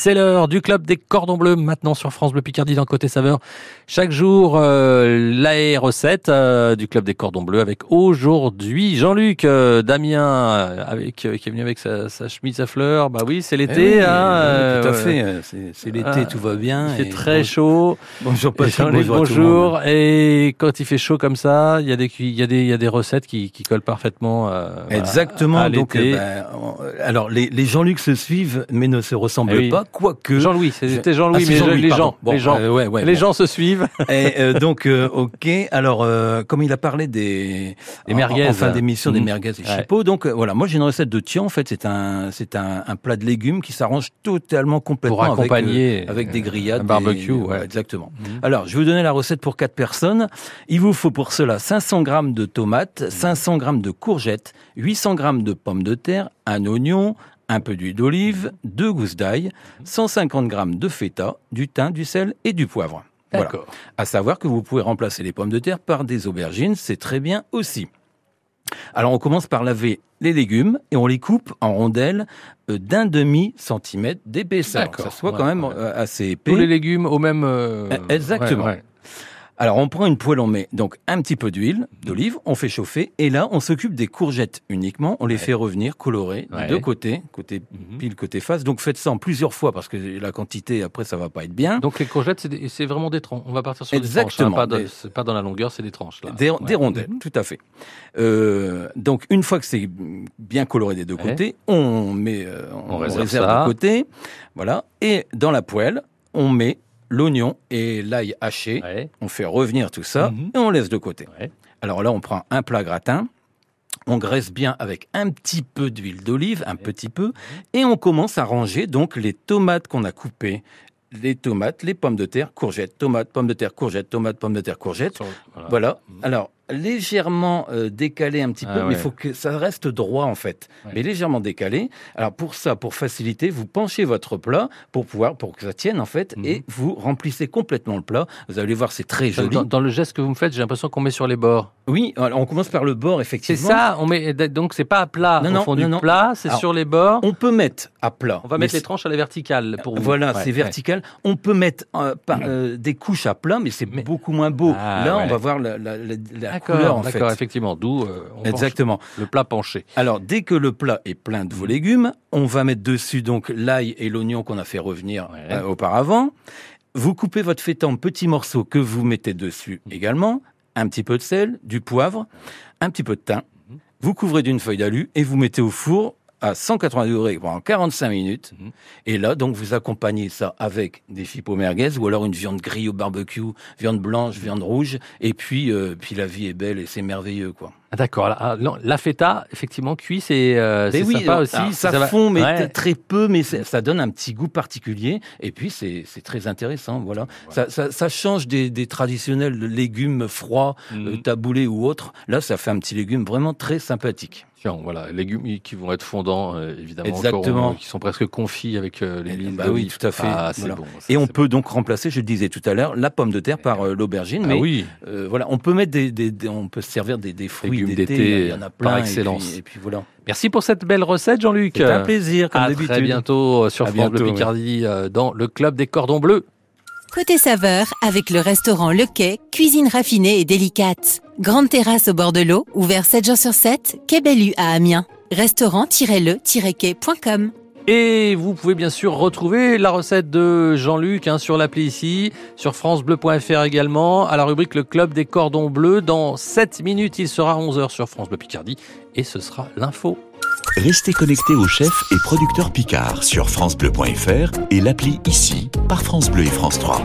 C'est l'heure du club des cordons bleus maintenant sur France Bleu Picardie dans Côté Saveur. Chaque jour, euh, la recette euh, du club des cordons bleus avec aujourd'hui Jean-Luc, euh, Damien, euh, avec qui est venu avec sa, sa chemise à fleurs. Bah oui, c'est l'été. Eh oui, hein, tout à euh, fait. C'est c'est l'été, Ah, tout va bien. Il fait très bon- chaud. Bonjour Patrick, bonjour. bonjour. Et quand il fait chaud comme ça, il y a des, il y a des, il y a des recettes qui, qui collent parfaitement. euh, Exactement. À, à donc, euh, ben, on- alors les, les Jean-Luc se suivent, mais ne se ressemblent Eh oui. pas, quoique. Jean-Louis, c'était Jean-Louis, Ah, mais les gens, Bon, les gens, euh, ouais, ouais, les bon. gens se suivent. Et, euh, donc, euh, ok. Alors, euh, comme il a parlé des, Des merguez. en, fin d'émission, des Mhm. merguez et Ouais. chipots. Donc, euh, voilà. Moi, j'ai une recette de tian. En fait, c'est un, c'est un, un plat de légumes qui s'arrange totalement complètement Pour avec, euh, accompagner avec des grillades, un barbecue, des- exactement. Mhm. Alors, je vais vous donner la recette pour quatre personnes. Il vous faut pour cela 500 grammes de tomates, Mhm. 500 grammes de courgettes, 800 grammes de pommes de terre, un oignon, un peu d'huile d'olive, deux gousses d'ail, Mhm. 150 grammes de feta, du thym, du sel et du poivre. Voilà. D'accord. À savoir que vous pouvez remplacer les pommes de terre par des aubergines, c'est très bien aussi. Alors on commence par laver les légumes et on les coupe en rondelles euh, d'un demi centimètre d'épaisseur. Ça soit ouais, quand même ouais. euh, assez épais. Tous les légumes au même. euh, Eh, exactement. ouais. Alors on prend une poêle, on met donc un petit peu d'huile d'olive, on fait chauffer et là on s'occupe des courgettes uniquement, on les Ouais. fait revenir colorées Ouais. de deux côtés, côté Mhm. pile, côté face. Donc faites ça en plusieurs fois parce que la quantité après ça va pas être bien. Donc les courgettes, c'est vraiment des tranches. On va partir sur Exactement. des tranches. hein, pas, de- Des- c'est pas dans la longueur, c'est des tranches. Là. Des, Ouais. des rondelles, Mhm. tout à fait. Euh, donc une fois que c'est bien coloré des deux côtés, on met, euh, on, On réserve réserve, ça. de côté, voilà. Et dans la poêle, on met l'oignon et l'ail haché. Ouais. On fait revenir tout ça Mhm. et on laisse de côté. Ouais. Alors là, on prend un plat gratin. On graisse bien avec un petit peu d'huile d'olive, un petit peu, et on commence à ranger donc les tomates qu'on a coupées, les tomates, les pommes de terre, courgettes, tomates, pommes de terre, courgettes, tomates, pommes de terre, courgettes. Voilà. Voilà. Mhm. Alors, légèrement euh, décalé un petit Ah peu, mais il faut que ça reste droit en fait. Ouais. Mais légèrement décalé. Alors pour ça, pour faciliter, vous penchez votre plat pour pouvoir, pour que ça tienne en fait, Mhm. et vous remplissez complètement le plat. Vous allez voir, c'est très joli. Dans, dans le geste que vous me faites, j'ai l'impression qu'on met sur les bords. Oui, on commence par le bord C'est effectivement. ça, on met donc c'est pas à plat Non, au non, fond du non, plat, c'est sur les bords. On peut mettre à plat. On va mettre les tranches à la verticale pour vous. Voilà, Ouais, c'est vertical. On peut mettre euh, par- euh, des couches à plat, mais c'est beaucoup moins beau. Ah, Là, on va voir la, la- la- la D'accord, en fait. d'accord, effectivement. D'où euh, on penche Exactement. le plat penché. Alors, dès que le plat est plein de vos légumes, on va mettre dessus donc l'ail et l'oignon qu'on a fait revenir Ouais. euh, auparavant. Vous coupez votre feta en petits morceaux que vous mettez dessus également. Un petit peu de sel, du poivre, un petit peu de thym. Mhm. Vous couvrez d'une feuille d'alu et vous mettez au four à 180 degrés pendant 45 minutes. Mhm. Et là, donc, vous accompagnez ça avec des chipots merguez ou alors une viande grillée au barbecue, viande blanche, viande rouge. Et puis, euh, puis la vie est belle et c'est merveilleux, quoi. Ah, d'accord. ah, non, la feta, effectivement, cuit, c'est euh, c'est oui, sympa alors, aussi. alors, ça, va- fond, mais Ouais. très peu, mais ça donne un petit goût particulier. Et puis, c'est très intéressant. Voilà. Ça, ça, ça change des, des traditionnels légumes froids, euh, taboulés ou autres. Là, ça fait un petit légume vraiment très sympathique. Tiens, voilà, légumes qui vont être fondants, euh, évidemment, Exactement. encore, qui sont presque confits avec euh, Eh l'huile bah oui, tout à fait. Ah, c'est Voilà. bon. ça, Et on peut donc remplacer, je le disais tout à l'heure, la pomme de terre par euh, l'aubergine. bon. mais Ah oui, euh, voilà, on peut mettre des, des- des- on peut se servir des, des fruits Légumes d'été. d'été, Il y en a par et excellence. puis- Et puis, voilà. merci pour cette belle recette, Jean-Luc. C'est un plaisir, comme À d'habitude. très bientôt euh, sur À France Bleu. Picardie euh, dans le club des cordons bleus. Côté saveur, avec le restaurant Le Quai, cuisine raffinée et délicate. Grande terrasse au bord de l'eau, ouvert 7 jours sur 7, Quai Bellu à Amiens. Restaurant-le-quai.com Et vous pouvez bien sûr retrouver la recette de Jean-Luc hein, sur l'appli ici, sur francebleu.fr également, à la rubrique Le Club des Cordons Bleus. Dans 7 minutes, il sera 11h sur France Bleu Picardie et ce sera l'info. Restez connectés au chef et producteur Picard sur FranceBleu.fr et l'appli ici par France Bleu et France 3.